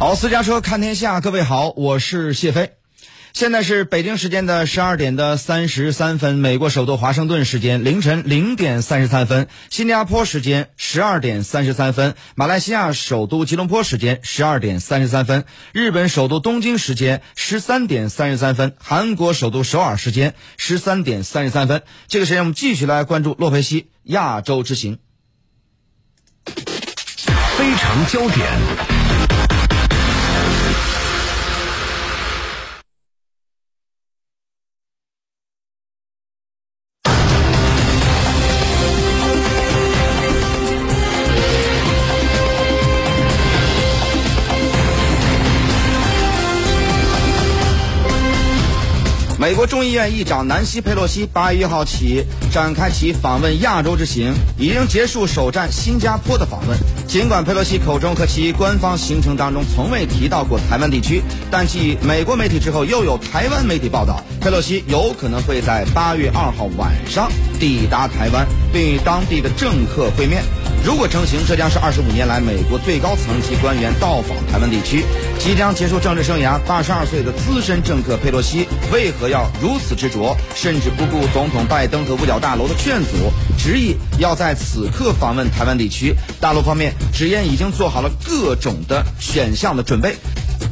好，私家车看天下，各位好，我是谢飞。现在是北京时间的十二点的三十三分，美国首都华盛顿时间凌晨零点三十三分，新加坡时间十二点三十三分，马来西亚首都吉隆坡时间十二点三十三分，日本首都东京时间十三点三十三分，韩国首都首尔时间十三点三十三分。这个时间我们继续来关注洛佩西亚洲之行，非常焦点。美国众议院议长南希·佩洛西八月一号起展开其访问亚洲之行，已经结束首站新加坡的访问。尽管佩洛西口中和其官方行程当中从未提到过台湾地区，但继美国媒体之后，又有台湾媒体报道，佩洛西有可能会在八月二号晚上抵达台湾，并与当地的政客会面。如果成行，这将是二十五年来美国最高层级官员到访台湾地区。即将结束政治生涯、八十二岁的资深政客佩洛西，为何要如此执着，甚至不顾总统拜登和五角大楼的劝阻，执意要在此刻访问台湾地区？大陆方面直言已经做好了各种的选项的准备。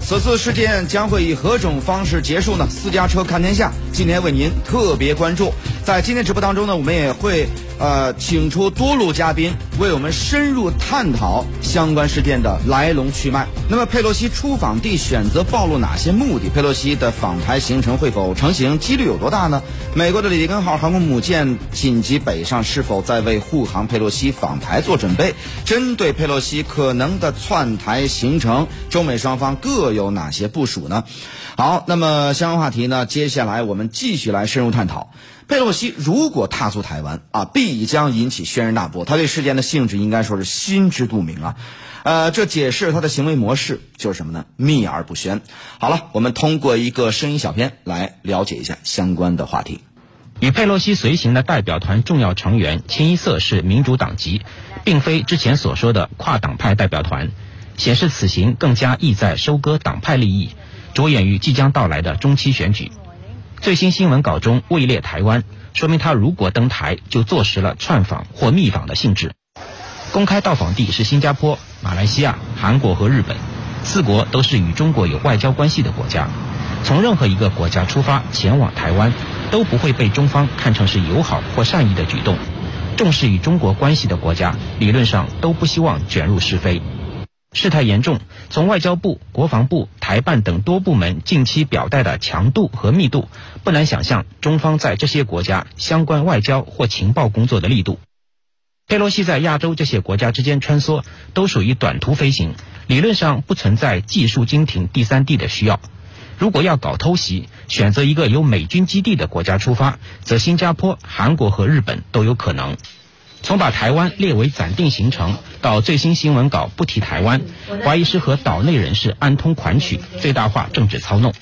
此次事件将会以何种方式结束呢？私家车看天下今天为您特别关注。在今天直播当中呢，我们也会呃请出多路嘉宾为我们深入探讨相关事件的来龙去脉。那么佩洛西出访地选择暴露哪些目的？佩洛西的访台行程会否成行？几率有多大呢？美国的里根号航空母舰紧急北上，是否在为护航佩洛西访台做准备？针对佩洛西可能的窜台行程，中美双方各有哪些部署呢？好，那么相关话题呢，接下来我们继续来深入探讨。佩洛西如果踏足台湾啊，必将引起轩然大波。他对事件的性质应该说是心知肚明啊，呃，这解释他的行为模式就是什么呢？秘而不宣。好了，我们通过一个声音小片来了解一下相关的话题。与佩洛西随行的代表团重要成员清一色是民主党籍，并非之前所说的跨党派代表团，显示此行更加意在收割党派利益，着眼于即将到来的中期选举。最新新闻稿中位列台湾，说明他如果登台，就坐实了串访或密访的性质。公开到访地是新加坡、马来西亚、韩国和日本，四国都是与中国有外交关系的国家。从任何一个国家出发前往台湾，都不会被中方看成是友好或善意的举动。重视与中国关系的国家，理论上都不希望卷入是非。事态严重，从外交部、国防部、台办等多部门近期表态的强度和密度，不难想象中方在这些国家相关外交或情报工作的力度。佩洛西在亚洲这些国家之间穿梭，都属于短途飞行，理论上不存在技术精停第三地的需要。如果要搞偷袭，选择一个有美军基地的国家出发，则新加坡、韩国和日本都有可能。从把台湾列为暂定行程，到最新新闻稿不提台湾，怀疑是和岛内人士暗通款曲，最大化政治操弄。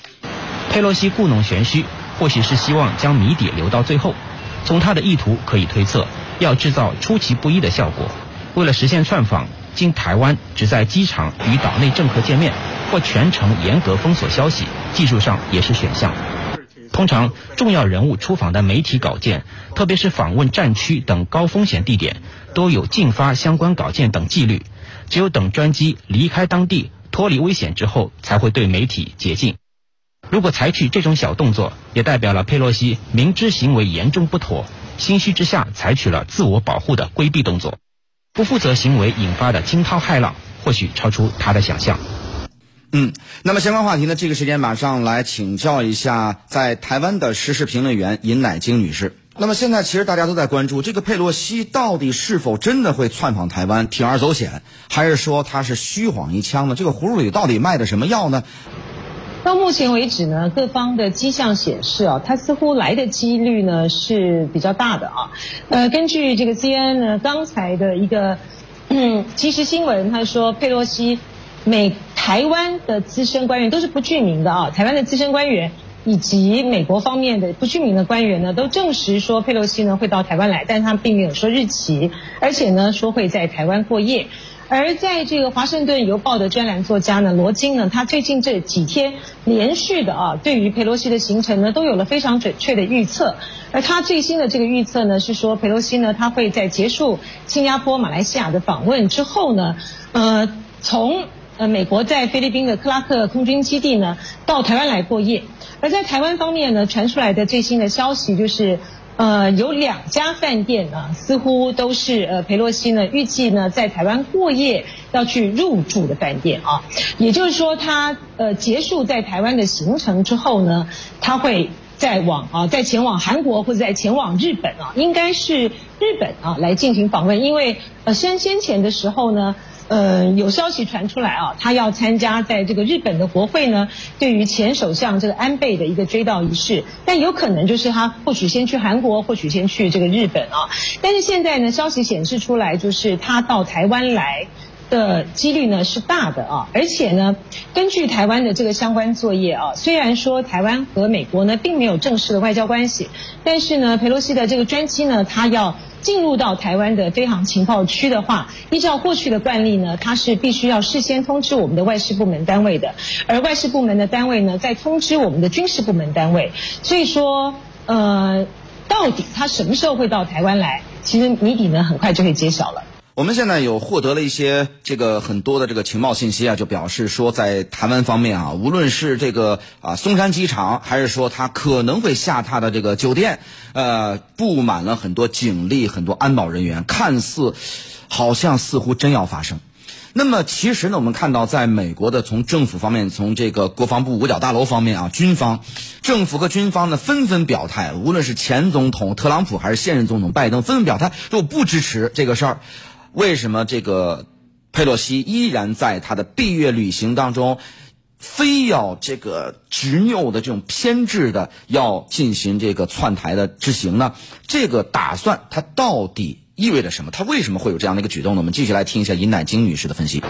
佩洛西故弄玄虚，或许是希望将谜底留到最后。从他的意图可以推测，要制造出其不意的效果。为了实现串访，经台湾只在机场与岛内政客见面，或全程严格封锁消息，技术上也是选项。通常，重要人物出访的媒体稿件，特别是访问战区等高风险地点，都有禁发相关稿件等纪律。只有等专机离开当地，脱离危险之后，才会对媒体解禁。如果采取这种小动作，也代表了佩洛西明知行为严重不妥，心虚之下采取了自我保护的规避动作。不负责行为引发的惊涛骇浪，或许超出他的想象。嗯，那么相关话题呢？这个时间马上来请教一下在台湾的时事评论员尹乃菁女士。那么现在其实大家都在关注这个佩洛西到底是否真的会窜访台湾，铤而走险，还是说他是虚晃一枪呢？这个葫芦里到底卖的什么药呢？到目前为止呢，各方的迹象显示啊，他似乎来的几率呢是比较大的啊。呃，根据这个 CNN 呢刚才的一个即时新闻，他说佩洛西。每台湾的资深官员都是不具名的啊，台湾的资深官员以及美国方面的不具名的官员呢，都证实说佩洛西呢会到台湾来，但他并没有说日期，而且呢说会在台湾过夜。而在这个《华盛顿邮报》的专栏作家呢，罗金呢，他最近这几天连续的啊，对于佩洛西的行程呢，都有了非常准确的预测。而他最新的这个预测呢，是说佩洛西呢，他会在结束新加坡、马来西亚的访问之后呢，呃，从呃美国在菲律宾的克拉克空军基地呢，到台湾来过夜。而在台湾方面呢，传出来的最新的消息就是。呃，有两家饭店呢，似乎都是呃佩洛西呢预计呢在台湾过夜要去入住的饭店啊，也就是说他呃结束在台湾的行程之后呢，他会再往啊再前往韩国或者再前往日本啊，应该是日本啊来进行访问，因为呃先先前的时候呢。呃，有消息传出来啊，他要参加在这个日本的国会呢，对于前首相这个安倍的一个追悼仪式。但有可能就是他或许先去韩国，或许先去这个日本啊。但是现在呢，消息显示出来，就是他到台湾来的几率呢是大的啊。而且呢，根据台湾的这个相关作业啊，虽然说台湾和美国呢并没有正式的外交关系，但是呢，佩洛西的这个专机呢，他要。进入到台湾的飞航情报区的话，依照过去的惯例呢，它是必须要事先通知我们的外事部门单位的，而外事部门的单位呢，再通知我们的军事部门单位。所以说，呃，到底他什么时候会到台湾来？其实谜底呢，很快就会揭晓了。我们现在有获得了一些这个很多的这个情报信息啊，就表示说，在台湾方面啊，无论是这个啊松山机场，还是说他可能会下榻的这个酒店，呃，布满了很多警力、很多安保人员，看似好像似乎真要发生。那么其实呢，我们看到，在美国的从政府方面，从这个国防部五角大楼方面啊，军方、政府和军方呢纷纷表态，无论是前总统特朗普还是现任总统拜登，纷纷表态说不支持这个事儿。为什么这个佩洛西依然在他的闭月旅行当中，非要这个执拗的这种偏执的要进行这个窜台的之行呢？这个打算他到底意味着什么？他为什么会有这样的一个举动呢？我们继续来听一下尹乃菁女士的分析。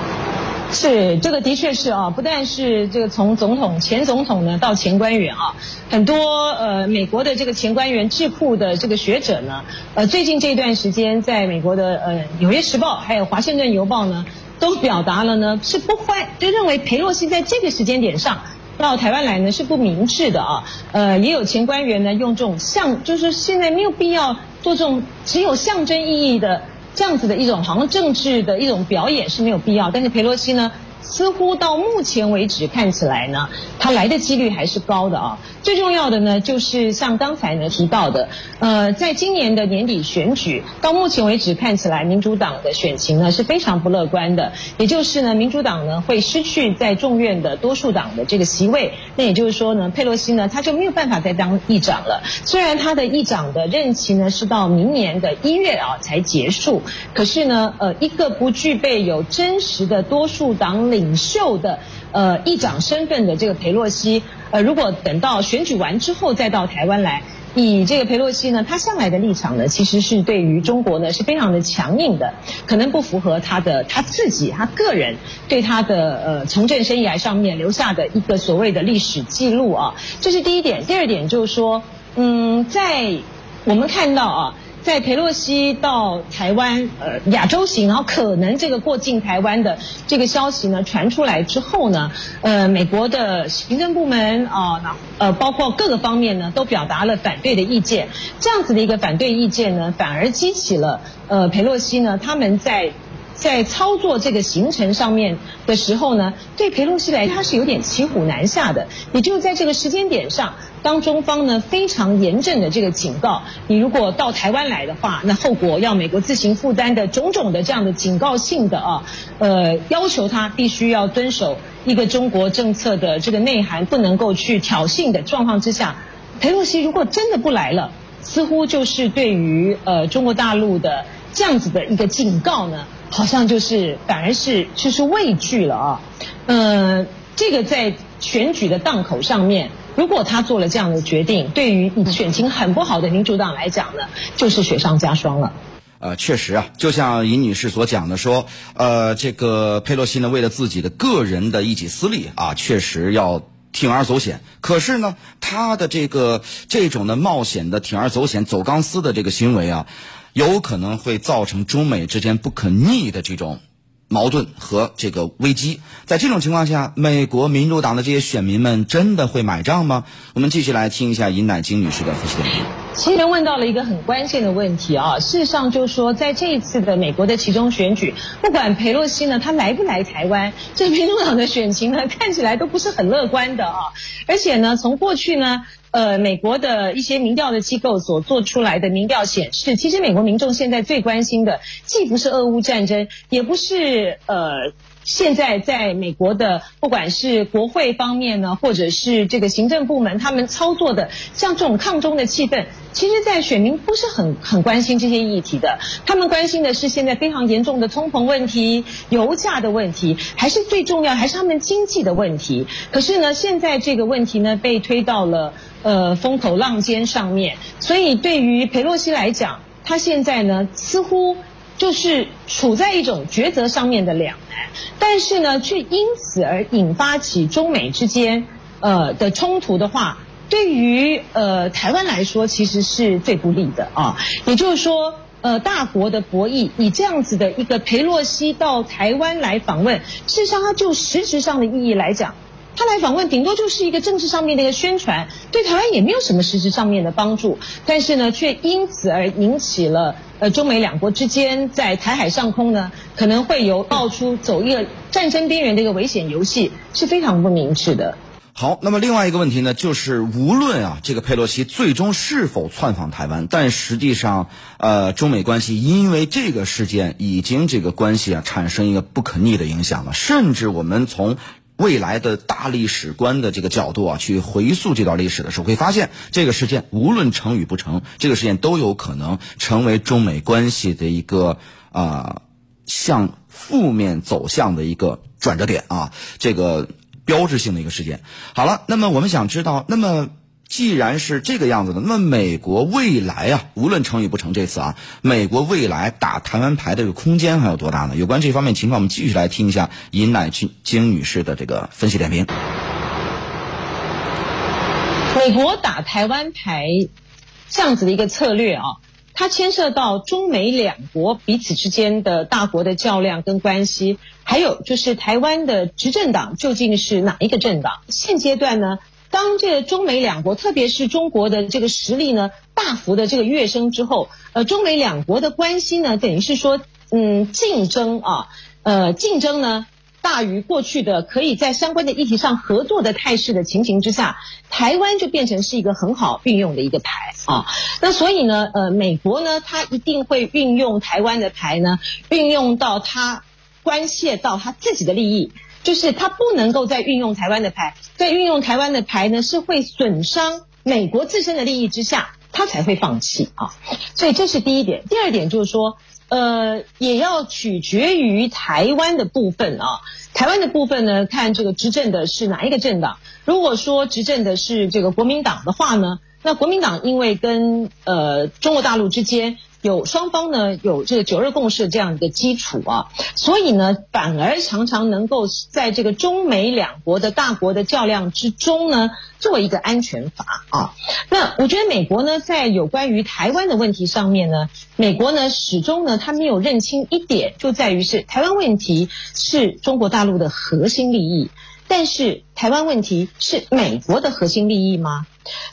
是这个的确是啊，不但是这个从总统、前总统呢到前官员啊，很多呃美国的这个前官员智库的这个学者呢，呃最近这段时间在美国的呃纽约时报还有华盛顿邮报呢，都表达了呢是不欢，就认为佩洛西在这个时间点上到台湾来呢是不明智的啊，呃也有前官员呢用这种象，就是现在没有必要做这种只有象征意义的。这样子的一种好像政治的一种表演是没有必要，但是佩洛西呢？似乎到目前为止看起来呢，他来的几率还是高的啊。最重要的呢，就是像刚才呢提到的，呃，在今年的年底选举，到目前为止看起来民主党的选情呢是非常不乐观的。也就是呢，民主党呢会失去在众院的多数党的这个席位。那也就是说呢，佩洛西呢他就没有办法再当议长了。虽然他的议长的任期呢是到明年的一月啊才结束，可是呢，呃，一个不具备有真实的多数党领。袖的呃议长身份的这个佩洛西，呃，如果等到选举完之后再到台湾来，以这个佩洛西呢，他向来的立场呢，其实是对于中国呢是非常的强硬的，可能不符合他的他自己他个人对他的呃从政生涯上面留下的一个所谓的历史记录啊，这是第一点。第二点就是说，嗯，在我们看到啊。在佩洛西到台湾呃亚洲行，然后可能这个过境台湾的这个消息呢传出来之后呢，呃美国的行政部门啊，那呃包括各个方面呢都表达了反对的意见。这样子的一个反对意见呢，反而激起了呃佩洛西呢他们在在操作这个行程上面的时候呢，对佩洛西来他是有点骑虎难下的。也就是在这个时间点上。当中方呢非常严正的这个警告，你如果到台湾来的话，那后果要美国自行负担的种种的这样的警告性的啊，呃，要求他必须要遵守一个中国政策的这个内涵，不能够去挑衅的状况之下，裴洛西如果真的不来了，似乎就是对于呃中国大陆的这样子的一个警告呢，好像就是反而是就是畏惧了啊，呃，这个在选举的档口上面。如果他做了这样的决定，对于选情很不好的民主党来讲呢，就是雪上加霜了。呃，确实啊，就像尹女士所讲的说，呃，这个佩洛西呢，为了自己的个人的一己私利啊，确实要铤而走险。可是呢，他的这个这种的冒险的铤而走险、走钢丝的这个行为啊，有可能会造成中美之间不可逆的这种矛盾和这个危机。在这种情况下，美国民主党的这些选民们真的会买账吗？我们继续来听一下尹乃金女士的分析点评。其实问到了一个很关键的问题啊，事实上就是说，在这一次的美国的其中选举，不管佩洛西呢，他来不来台湾，这民主党的选情呢，看起来都不是很乐观的啊。而且呢，从过去呢，呃，美国的一些民调的机构所做出来的民调显示，其实美国民众现在最关心的，既不是俄乌战争，也不是呃。现在在美国的不管是国会方面呢，或者是这个行政部门，他们操作的像这种抗中的气氛，其实，在选民不是很很关心这些议题的。他们关心的是现在非常严重的通膨问题、油价的问题，还是最重要，还是他们经济的问题。可是呢，现在这个问题呢，被推到了呃风口浪尖上面，所以对于佩洛西来讲，他现在呢，似乎。就是处在一种抉择上面的两难，但是呢，却因此而引发起中美之间呃的冲突的话，对于呃台湾来说，其实是最不利的啊。也就是说，呃，大国的博弈，以这样子的一个裴洛西到台湾来访问，事实上，它就实质上的意义来讲。他来访问，顶多就是一个政治上面的一个宣传，对台湾也没有什么实质上面的帮助。但是呢，却因此而引起了呃中美两国之间在台海上空呢，可能会有爆出走一个战争边缘的一个危险游戏，是非常不明智的。好，那么另外一个问题呢，就是无论啊这个佩洛西最终是否窜访台湾，但实际上呃中美关系因为这个事件已经这个关系啊产生一个不可逆的影响了，甚至我们从。未来的大历史观的这个角度啊，去回溯这段历史的时候，会发现这个事件无论成与不成，这个事件都有可能成为中美关系的一个啊向负面走向的一个转折点啊，这个标志性的一个事件。好了，那么我们想知道，那么。既然是这个样子的，那美国未来啊，无论成与不成，这次啊，美国未来打台湾牌的这个空间还有多大呢？有关这方面情况，我们继续来听一下尹乃金金女士的这个分析点评。美国打台湾牌这样子的一个策略啊，它牵涉到中美两国彼此之间的大国的较量跟关系，还有就是台湾的执政党究竟是哪一个政党？现阶段呢？当这个中美两国，特别是中国的这个实力呢，大幅的这个跃升之后，呃，中美两国的关系呢，等于是说，嗯，竞争啊，呃，竞争呢大于过去的可以在相关的议题上合作的态势的情形之下，台湾就变成是一个很好运用的一个牌啊。那所以呢，呃，美国呢，它一定会运用台湾的牌呢，运用到它关切到它自己的利益。就是他不能够再运用台湾的牌，在运用台湾的牌呢，是会损伤美国自身的利益之下，他才会放弃啊。所以这是第一点。第二点就是说，呃，也要取决于台湾的部分啊。台湾的部分呢，看这个执政的是哪一个政党。如果说执政的是这个国民党的话呢，那国民党因为跟呃中国大陆之间。有双方呢有这个九二共识这样一个基础啊，所以呢反而常常能够在这个中美两国的大国的较量之中呢做一个安全阀啊。那我觉得美国呢在有关于台湾的问题上面呢，美国呢始终呢他没有认清一点，就在于是台湾问题是中国大陆的核心利益，但是台湾问题是美国的核心利益吗？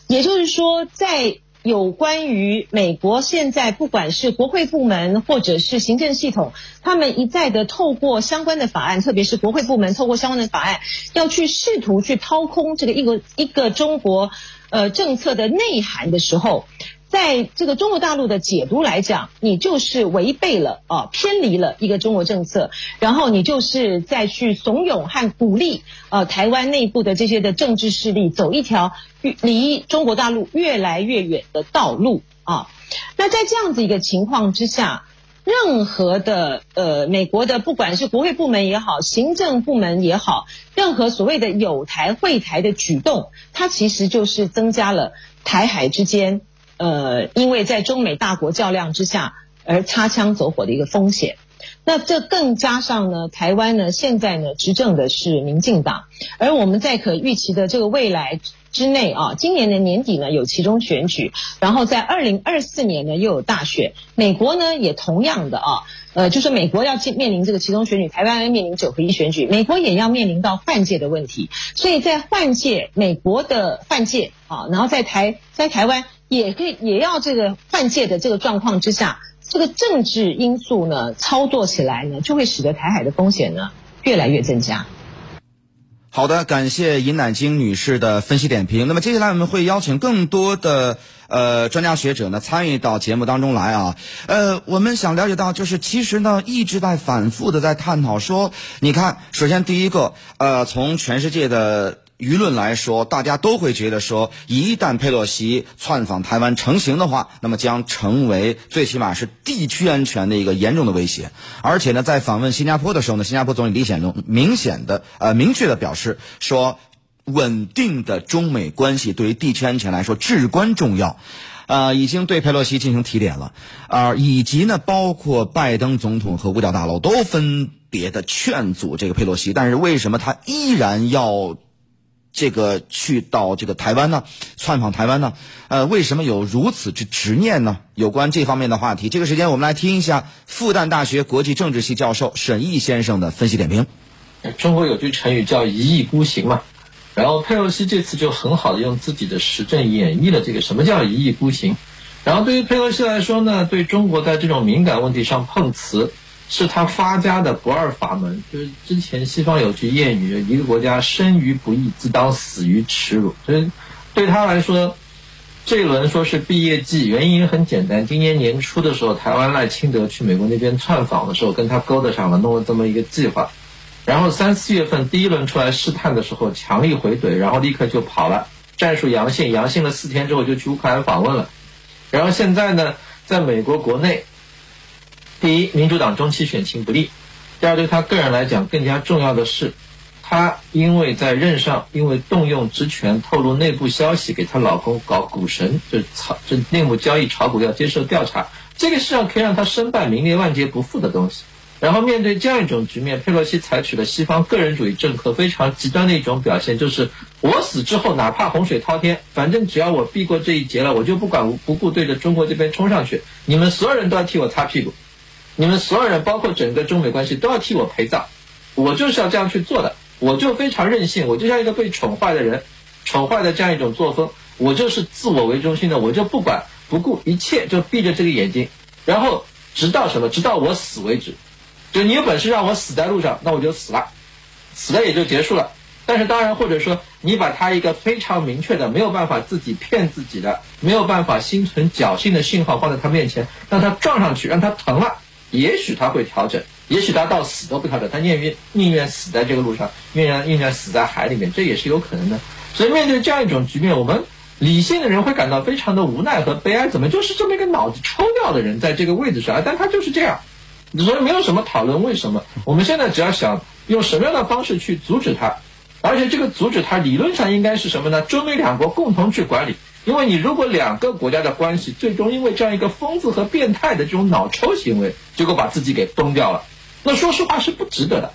也就是说在。有关于美国现在不管是国会部门或者是行政系统，他们一再的透过相关的法案，特别是国会部门透过相关的法案，要去试图去掏空这个一个一个中国呃政策的内涵的时候。在这个中国大陆的解读来讲，你就是违背了啊，偏离了一个中国政策，然后你就是再去怂恿和鼓励呃台湾内部的这些的政治势力走一条离中国大陆越来越远的道路啊。那在这样子一个情况之下，任何的呃美国的不管是国会部门也好，行政部门也好，任何所谓的有台会台的举动，它其实就是增加了台海之间。呃，因为在中美大国较量之下而擦枪走火的一个风险，那这更加上呢，台湾呢现在呢执政的是民进党，而我们在可预期的这个未来之内啊，今年的年底呢有其中选举，然后在二零二四年呢又有大选，美国呢也同样的啊。呃，就是美国要面面临这个其中选举，台湾要面临九合一选举，美国也要面临到换届的问题。所以在换届，美国的换届啊，然后在台在台湾也可以也要这个换届的这个状况之下，这个政治因素呢操作起来呢，就会使得台海的风险呢越来越增加。好的，感谢尹乃菁女士的分析点评。那么接下来我们会邀请更多的呃专家学者呢参与到节目当中来啊。呃，我们想了解到，就是其实呢一直在反复的在探讨说，你看，首先第一个，呃，从全世界的。舆论来说，大家都会觉得说，一旦佩洛西窜访台湾成型的话，那么将成为最起码是地区安全的一个严重的威胁。而且呢，在访问新加坡的时候呢，新加坡总理李显龙明显的呃明确的表示说，稳定的中美关系对于地区安全来说至关重要，呃，已经对佩洛西进行提点了，啊，以及呢，包括拜登总统和五角大楼都分别的劝阻这个佩洛西，但是为什么他依然要？这个去到这个台湾呢，窜访台湾呢，呃，为什么有如此之执念呢？有关这方面的话题，这个时间我们来听一下复旦大学国际政治系教授沈毅先生的分析点评。中国有句成语叫一意孤行嘛，然后佩洛西这次就很好的用自己的实证演绎了这个什么叫一意孤行。然后对于佩洛西来说呢，对中国在这种敏感问题上碰瓷。是他发家的不二法门，就是之前西方有句谚语：“一个国家生于不义，自当死于耻辱。”所以对他来说，这一轮说是毕业季，原因很简单。今年年初的时候，台湾赖清德去美国那边窜访的时候，跟他勾搭上了，弄了这么一个计划。然后三四月份第一轮出来试探的时候，强力回怼，然后立刻就跑了，战术阳性，阳性了四天之后就去乌克兰访问了。然后现在呢，在美国国内。第一，民主党中期选情不利；第二，对他个人来讲更加重要的是，他因为在任上，因为动用职权透露内部消息给她老公搞股神，就炒这内幕交易炒股要接受调查，这个实上可以让他身败名裂、万劫不复的东西。然后面对这样一种局面，佩洛西采取了西方个人主义政客非常极端的一种表现，就是我死之后，哪怕洪水滔天，反正只要我避过这一劫了，我就不管不顾对着中国这边冲上去，你们所有人都要替我擦屁股。你们所有人，包括整个中美关系，都要替我陪葬。我就是要这样去做的。我就非常任性，我就像一个被宠坏的人，宠坏的这样一种作风。我就是自我为中心的，我就不管不顾一切，就闭着这个眼睛，然后直到什么，直到我死为止。就你有本事让我死在路上，那我就死了，死了也就结束了。但是当然，或者说你把他一个非常明确的、没有办法自己骗自己的、没有办法心存侥幸的信号放在他面前，让他撞上去，让他疼了。也许他会调整，也许他到死都不调整，他宁愿宁愿死在这个路上，宁愿宁愿死在海里面，这也是有可能的。所以面对这样一种局面，我们理性的人会感到非常的无奈和悲哀。怎么就是这么一个脑子抽掉的人在这个位置上？但他就是这样，所以没有什么讨论为什么。我们现在只要想用什么样的方式去阻止他，而且这个阻止他理论上应该是什么呢？中美两国共同去管理。因为你如果两个国家的关系最终因为这样一个疯子和变态的这种脑抽行为，结果把自己给崩掉了，那说实话是不值得的。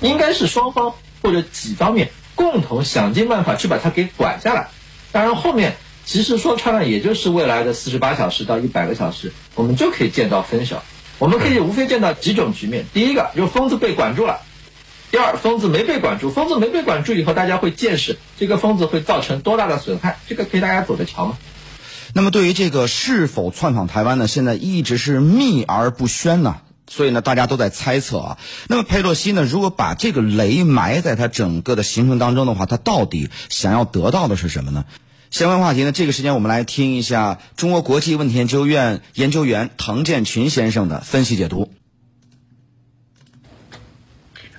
应该是双方或者几方面共同想尽办法去把它给管下来。当然后面其实说穿了，也就是未来的四十八小时到一百个小时，我们就可以见到分晓。我们可以无非见到几种局面：第一个，就疯子被管住了。第二，疯子没被管住，疯子没被管住以后，大家会见识这个疯子会造成多大的损害，这个可以大家走着瞧嘛。那么对于这个是否窜访台湾呢？现在一直是秘而不宣呢，所以呢，大家都在猜测啊。那么佩洛西呢，如果把这个雷埋在他整个的行程当中的话，他到底想要得到的是什么呢？相关话题呢，这个时间我们来听一下中国国际问题研究院研究员滕建群先生的分析解读。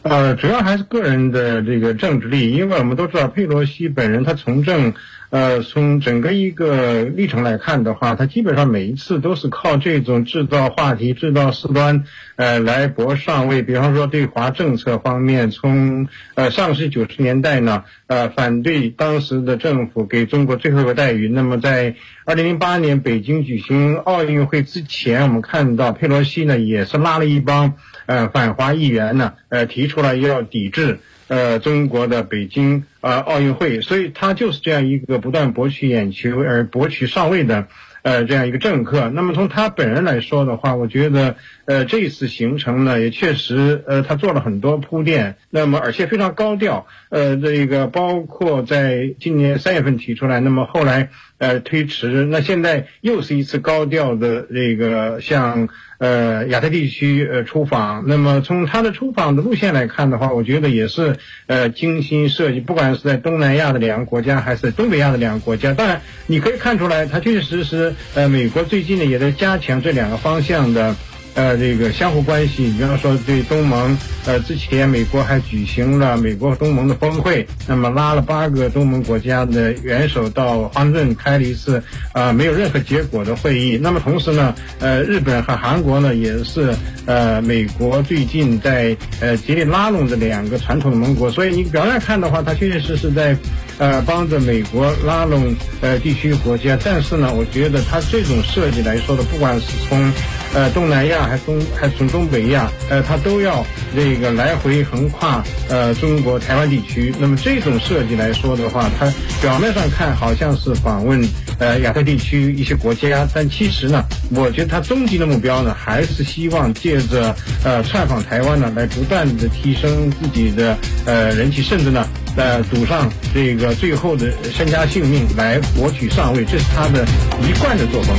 呃，主要还是个人的这个政治力，因为我们都知道佩洛西本人他从政，呃，从整个一个历程来看的话，他基本上每一次都是靠这种制造话题、制造事端，呃，来博上位。比方说对华政策方面，从呃上世纪九十年代呢，呃，反对当时的政府给中国最后一个待遇。那么在二零零八年北京举行奥运会之前，我们看到佩洛西呢也是拉了一帮呃反华议员呢，呃，提出了要抵制。呃，中国的北京啊奥运会，所以他就是这样一个不断博取眼球而博取上位的呃这样一个政客。那么从他本人来说的话，我觉得呃这一次行程呢也确实呃他做了很多铺垫，那么而且非常高调。呃，这个包括在今年三月份提出来，那么后来呃推迟，那现在又是一次高调的这个向。呃，亚太地区呃出访，那么从他的出访的路线来看的话，我觉得也是呃精心设计，不管是在东南亚的两个国家，还是东北亚的两个国家。当然，你可以看出来，他确确实实呃，美国最近呢也在加强这两个方向的。呃，这个相互关系，比方说对东盟，呃，之前美国还举行了美国东盟的峰会，那么拉了八个东盟国家的元首到华盛顿开了一次啊没有任何结果的会议。那么同时呢，呃，日本和韩国呢也是呃美国最近在呃极力拉拢的两个传统的盟国。所以你表面看的话，它确确实实在呃帮着美国拉拢呃地区国家。但是呢，我觉得它这种设计来说的，不管是从呃东南亚。还东还从东北亚，呃，它都要这个来回横跨呃中国台湾地区。那么这种设计来说的话，它表面上看好像是访问呃亚太地区一些国家，但其实呢，我觉得它终极的目标呢，还是希望借着呃窜访台湾呢，来不断的提升自己的呃人气，甚至呢，呃赌上这个最后的身家性命来博取上位，这是他的一贯的作风。